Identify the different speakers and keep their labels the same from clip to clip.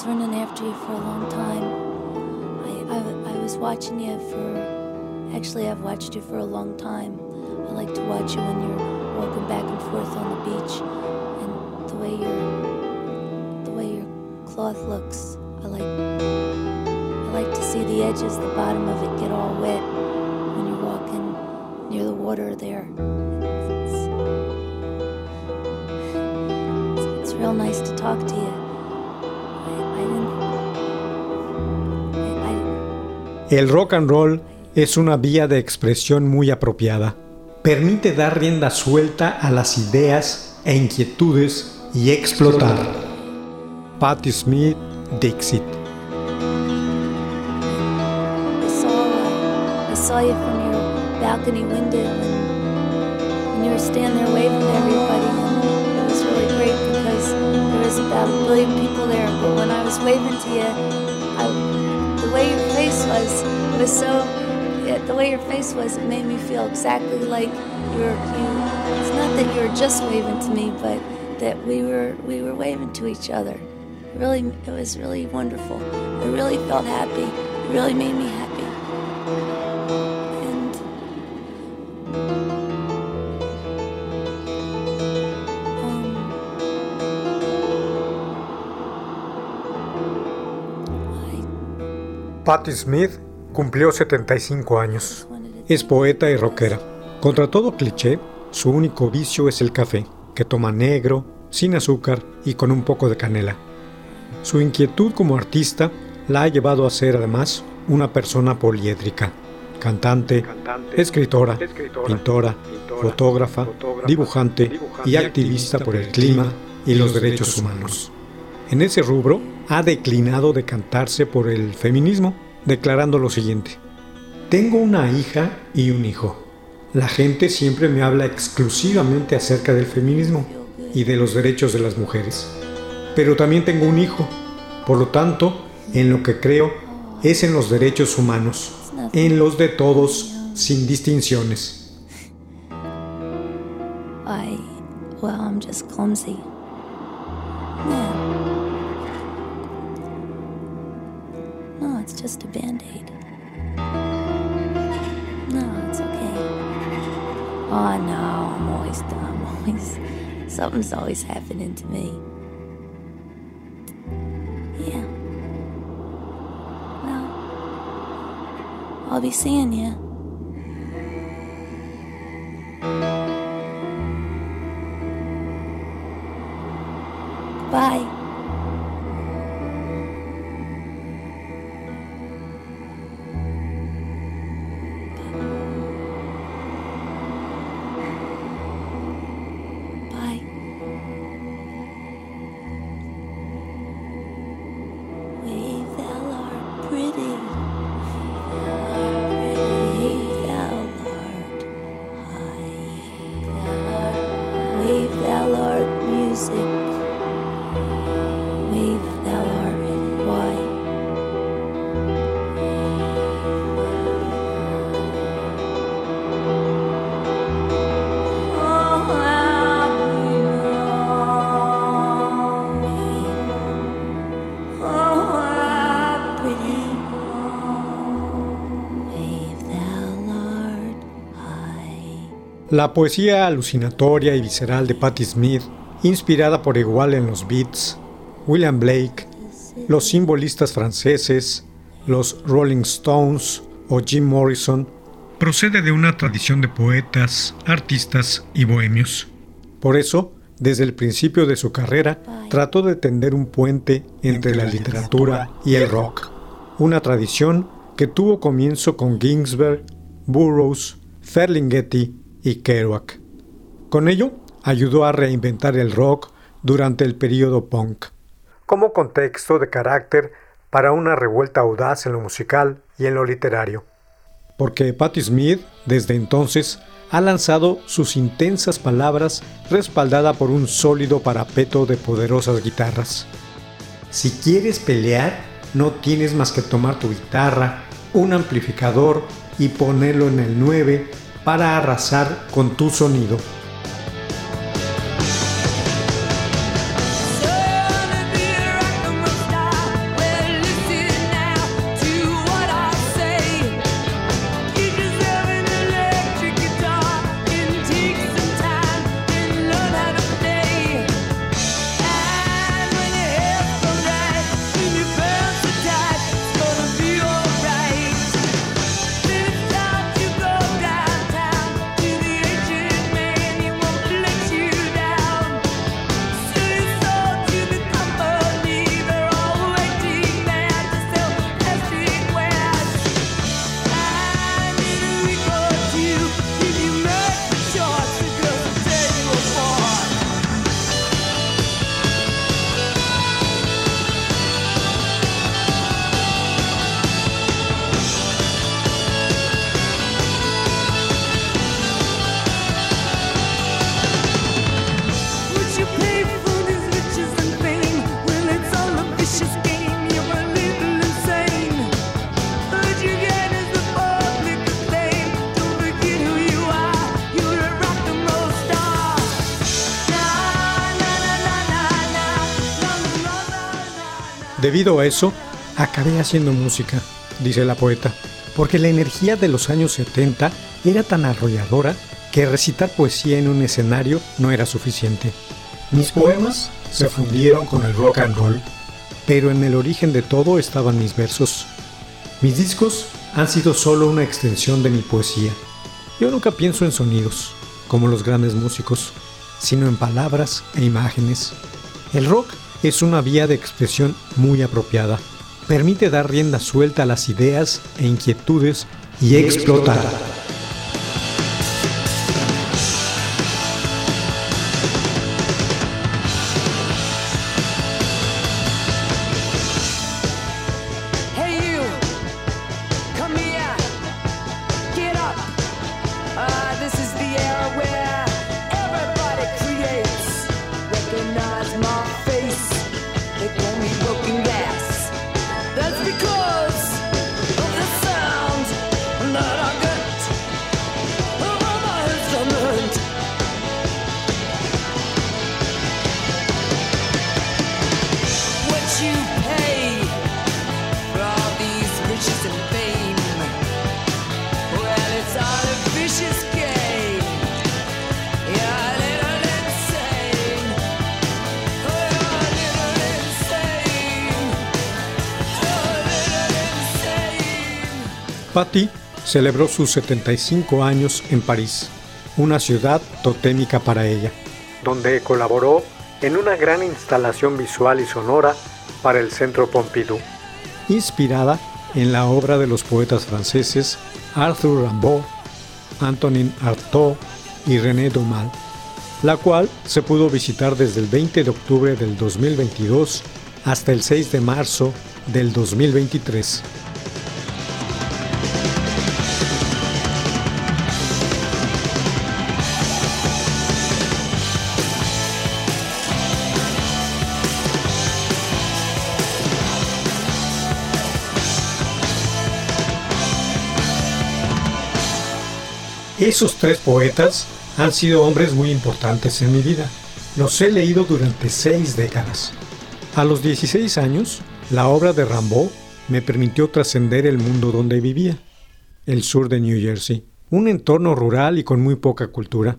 Speaker 1: Was running after you for a long time. I, I, I was watching you for. Actually, I've watched you for a long time. I like to watch you when you're walking back and forth on the beach, and the way your the way your cloth looks. I like I like to see the edges, the bottom of it get all wet when you're walking near the water there. It's, it's real nice to talk to you.
Speaker 2: El rock and roll es una vía de expresión muy apropiada. Permite dar rienda suelta a las ideas e inquietudes y explotar. Patti Smith, Dixit.
Speaker 1: Balcony window and, you were standing there waving to everybody. And it was really great because there was about a billion people there. But when I was waving to you, I, face was, was so, the way your face was, it made me feel exactly like you were, you, it's not that you were just waving to me, but that we were, we were waving to each other. Really, it was really wonderful. I really felt happy. It really made me happy.
Speaker 2: Patti Smith cumplió 75 años. Es poeta y rockera. Contra todo cliché, su único vicio es el café, que toma negro, sin azúcar y con un poco de canela. Su inquietud como artista la ha llevado a ser además una persona poliédrica, cantante, escritora, pintora, fotógrafa, dibujante y activista por el clima y los derechos humanos. En ese rubro ha declinado de cantarse por el feminismo, declarando lo siguiente. Tengo una hija y un hijo. La gente siempre me habla exclusivamente acerca del feminismo y de los derechos de las mujeres. Pero también tengo un hijo. Por lo tanto, en lo que creo es en los derechos humanos, en los de todos, sin distinciones.
Speaker 1: Just clumsy. Just a band aid. No, it's okay. Oh, no, I'm always dumb. Always, something's always happening to me. Yeah. Well, I'll be seeing you.
Speaker 2: La poesía alucinatoria y visceral de Patti Smith, inspirada por igual en los Beats, William Blake, los simbolistas franceses, los Rolling Stones o Jim Morrison, procede de una tradición de poetas, artistas y bohemios. Por eso, desde el principio de su carrera, trató de tender un puente entre la literatura y el rock, una tradición que tuvo comienzo con Ginsberg, Burroughs, Ferlinghetti y Kerouac. Con ello, ayudó a reinventar el rock durante el período punk, como contexto de carácter para una revuelta audaz en lo musical y en lo literario. Porque Patti Smith, desde entonces, ha lanzado sus intensas palabras respaldada por un sólido parapeto de poderosas guitarras. Si quieres pelear, no tienes más que tomar tu guitarra, un amplificador y ponerlo en el 9 para arrasar con tu sonido. Debido a eso, acabé haciendo música, dice la poeta, porque la energía de los años 70 era tan arrolladora que recitar poesía en un escenario no era suficiente. Mis poemas se fundieron con el rock and roll, pero en el origen de todo estaban mis versos. Mis discos han sido solo una extensión de mi poesía. Yo nunca pienso en sonidos, como los grandes músicos, sino en palabras e imágenes. El rock es una vía de expresión muy apropiada. Permite dar rienda suelta a las ideas e inquietudes y explotar. Patti celebró sus 75 años en París, una ciudad totémica para ella, donde colaboró en una gran instalación visual y sonora para el Centro Pompidou, inspirada en la obra de los poetas franceses Arthur Rimbaud, Antonin Artaud y René Dumas, la cual se pudo visitar desde el 20 de octubre del 2022 hasta el 6 de marzo del 2023. Esos tres poetas han sido hombres muy importantes en mi vida. Los he leído durante seis décadas. A los 16 años, la obra de Rimbaud me permitió trascender el mundo donde vivía, el sur de New Jersey, un entorno rural y con muy poca cultura.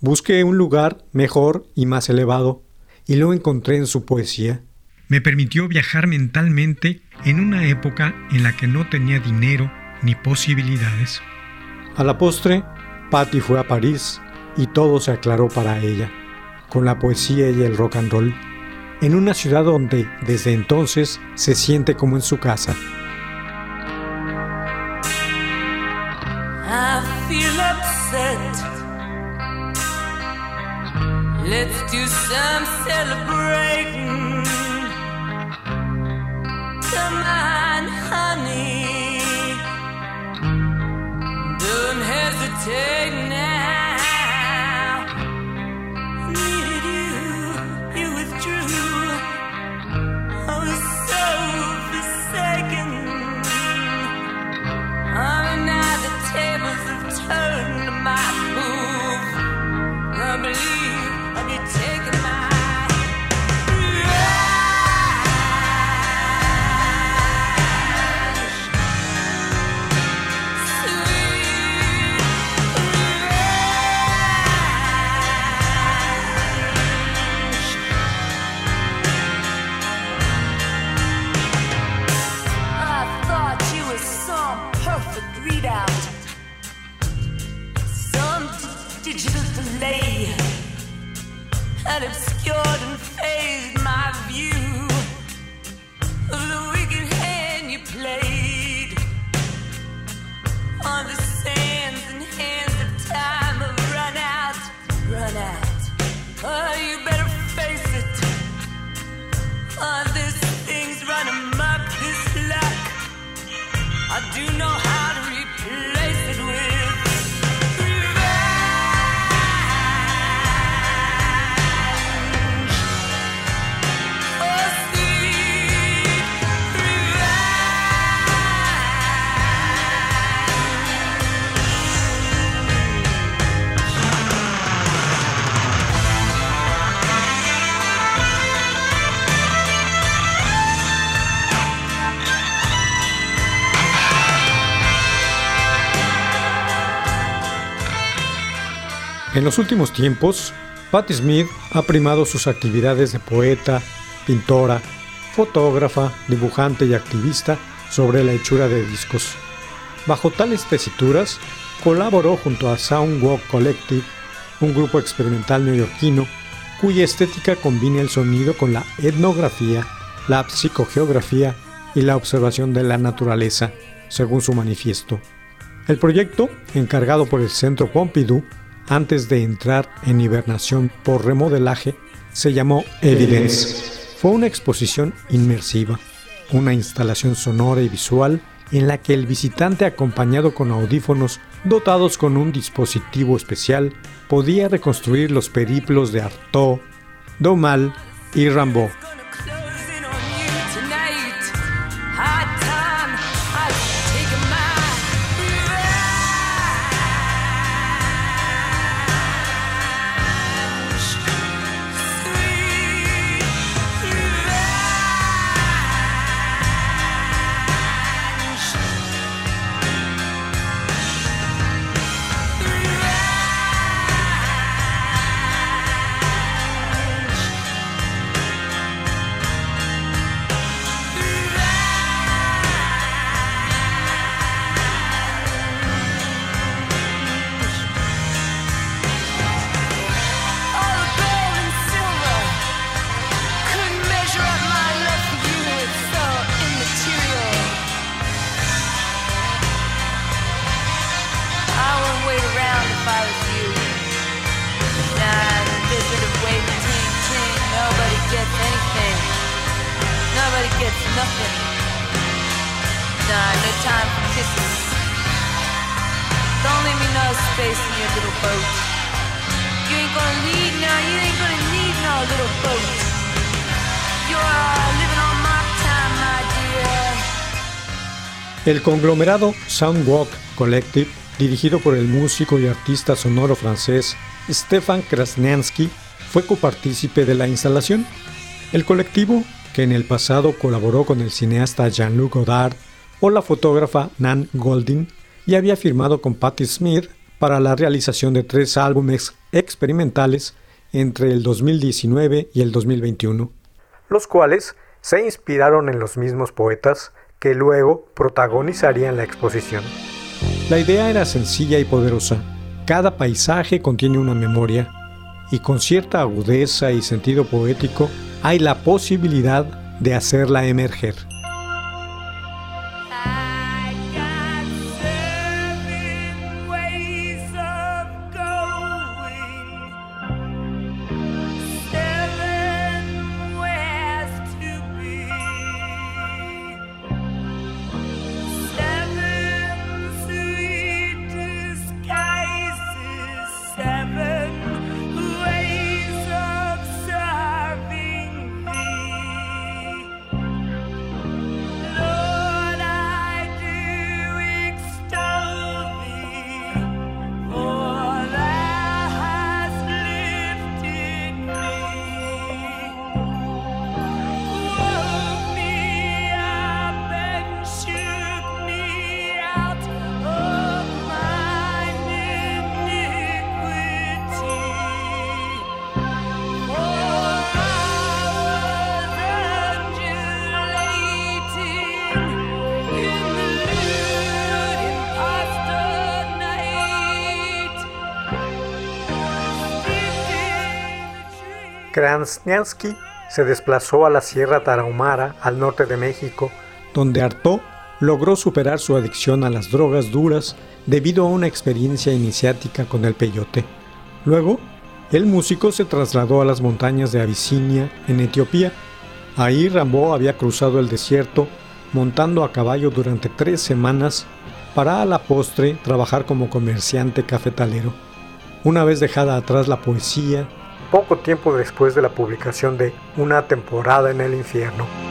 Speaker 2: Busqué un lugar mejor y más elevado, y lo encontré en su poesía. Me permitió viajar mentalmente en una época en la que no tenía dinero ni posibilidades. A la postre, Patty fue a París y todo se aclaró para ella, con la poesía y el rock and roll, en una ciudad donde desde entonces se siente como en su casa.
Speaker 3: Let's do some tables have turned my move. I believe I'll
Speaker 2: En los últimos tiempos, Patti Smith ha primado sus actividades de poeta, pintora, fotógrafa, dibujante y activista sobre la hechura de discos. Bajo tales tesituras, colaboró junto a Soundwalk Collective, un grupo experimental neoyorquino cuya estética combina el sonido con la etnografía, la psicogeografía y la observación de la naturaleza, según su manifiesto. El proyecto, encargado por el Centro Pompidou, antes de entrar en hibernación por remodelaje, se llamó Evidence. Fue una exposición inmersiva, una instalación sonora y visual en la que el visitante acompañado con audífonos dotados con un dispositivo especial podía reconstruir los periplos de Artaud, Domal y Rimbaud. El conglomerado Soundwalk Collective, dirigido por el músico y artista sonoro francés Stefan Krasniansky, fue copartícipe de la instalación. El colectivo, que en el pasado colaboró con el cineasta Jean-Luc Godard o la fotógrafa Nan Goldin, y había firmado con Patti Smith para la realización de tres álbumes experimentales entre el 2019 y el 2021, los cuales se inspiraron en los mismos poetas que luego protagonizarían la exposición. La idea era sencilla y poderosa. Cada paisaje contiene una memoria y con cierta agudeza y sentido poético hay la posibilidad de hacerla emerger. Krasniansky se desplazó a la Sierra Tarahumara, al norte de México, donde Artaud logró superar su adicción a las drogas duras debido a una experiencia iniciática con el peyote. Luego, el músico se trasladó a las montañas de Abisinia, en Etiopía. Ahí Rambo había cruzado el desierto montando a caballo durante tres semanas para a la postre trabajar como comerciante cafetalero. Una vez dejada atrás la poesía, poco tiempo después de la publicación de Una temporada en el infierno.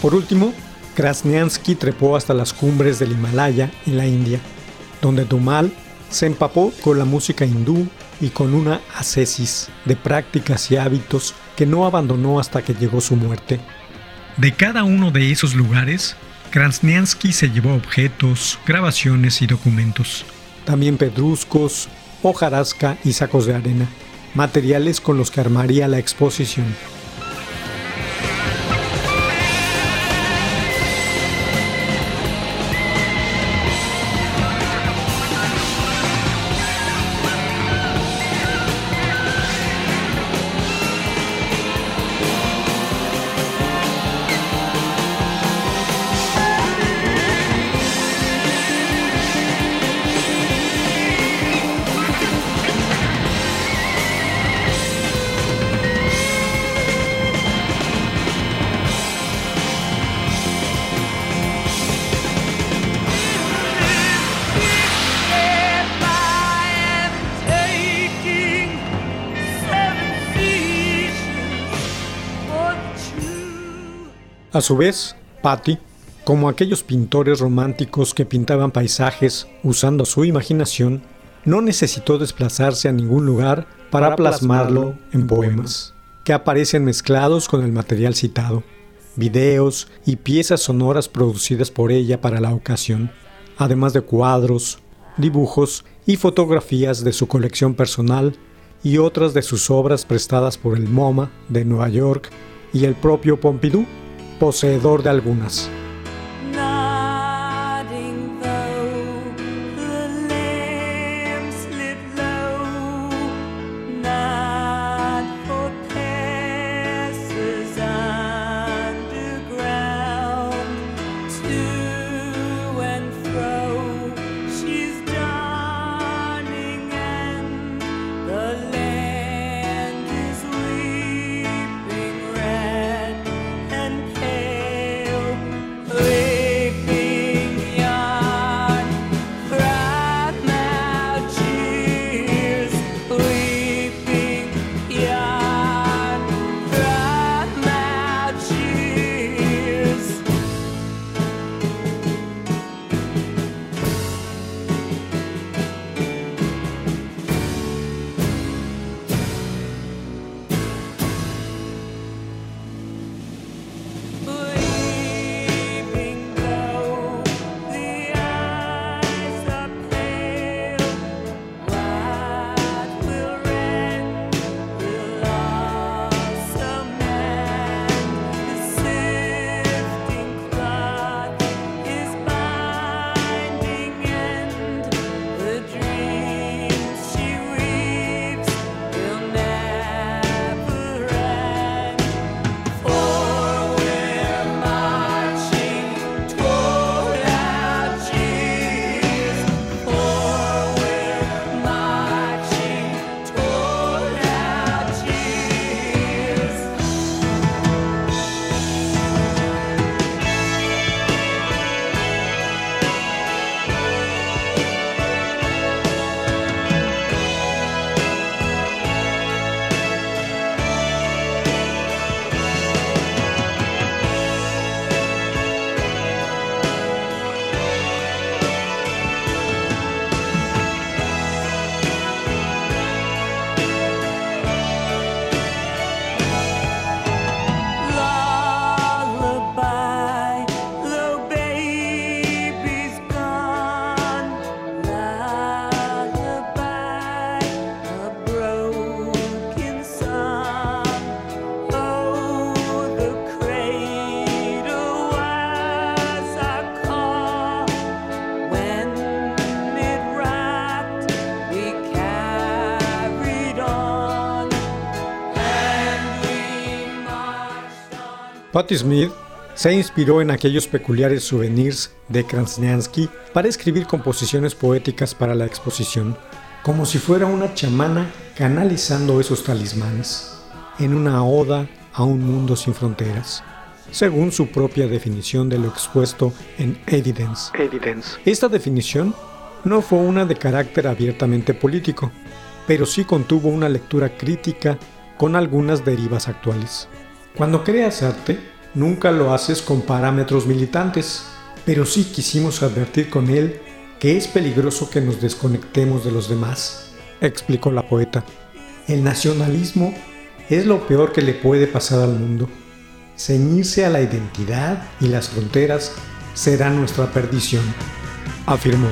Speaker 2: Por último, Krasniansky trepó hasta las cumbres del Himalaya en la India, donde Dumal se empapó con la música hindú y con una ascesis de prácticas y hábitos que no abandonó hasta que llegó su muerte. De cada uno de esos lugares, Krasniansky se llevó objetos, grabaciones y documentos. También pedruscos, hojarasca y sacos de arena, materiales con los que armaría la exposición. A su vez, Patti, como aquellos pintores románticos que pintaban paisajes usando su imaginación, no necesitó desplazarse a ningún lugar para,
Speaker 4: Para
Speaker 2: plasmarlo
Speaker 4: plasmarlo
Speaker 2: en poemas, que aparecen mezclados con el material citado, videos y piezas sonoras producidas por ella para la ocasión, además de cuadros, dibujos y fotografías de su colección personal y otras de sus obras prestadas por el MoMA de Nueva York y el propio Pompidou, poseedor de algunas. Patti Smith se inspiró en aquellos peculiares souvenirs de Krasniansky para escribir composiciones poéticas para la exposición, como si fuera una chamana canalizando esos talismanes, en una oda a un mundo sin fronteras, según su propia definición de lo expuesto en Evidence.
Speaker 4: Evidence.
Speaker 2: Esta definición no fue una de carácter abiertamente político, pero sí contuvo una lectura crítica con algunas derivas actuales. Cuando creas arte, nunca lo haces con parámetros militantes, pero sí quisimos advertir con él que es peligroso que nos desconectemos de los demás, explicó la poeta. El nacionalismo es lo peor que le puede pasar al mundo. Ceñirse a la identidad y las fronteras será nuestra perdición, afirmó.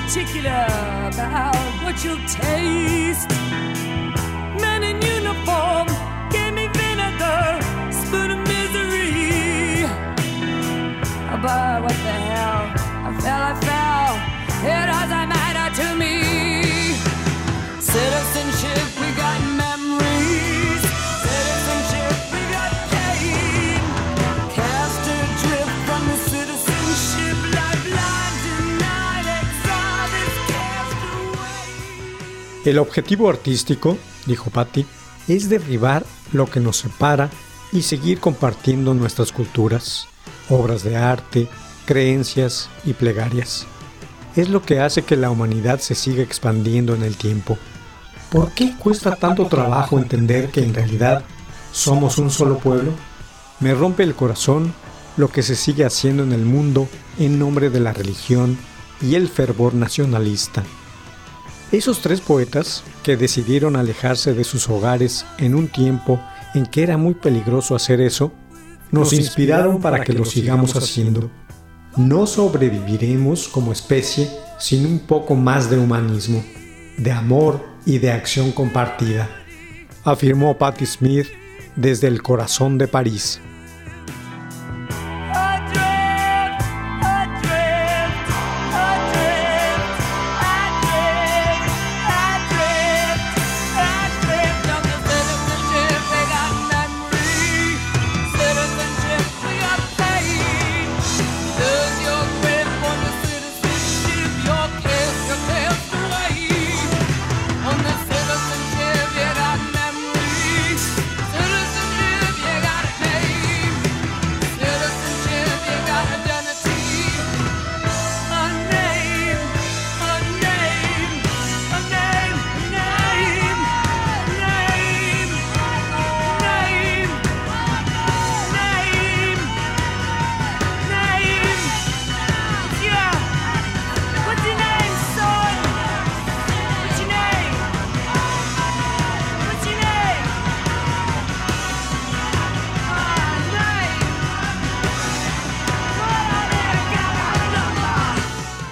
Speaker 3: Particular about what you'll taste.
Speaker 2: El objetivo artístico, dijo Patti, es derribar lo que nos separa y seguir compartiendo nuestras culturas, obras de arte, creencias y plegarias. Es lo que hace que la humanidad se siga expandiendo en el tiempo. ¿Por qué cuesta tanto trabajo entender que en realidad somos un solo pueblo? Me rompe el corazón lo que se sigue haciendo en el mundo en nombre de la religión y el fervor nacionalista. Esos tres poetas, que decidieron alejarse de sus hogares en un tiempo en que era muy peligroso hacer eso, nos inspiraron para que lo sigamos haciendo. No sobreviviremos como especie sin un poco más de humanismo, de amor y de acción compartida, afirmó Patti Smith desde el corazón de París.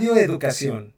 Speaker 3: Radio Educación.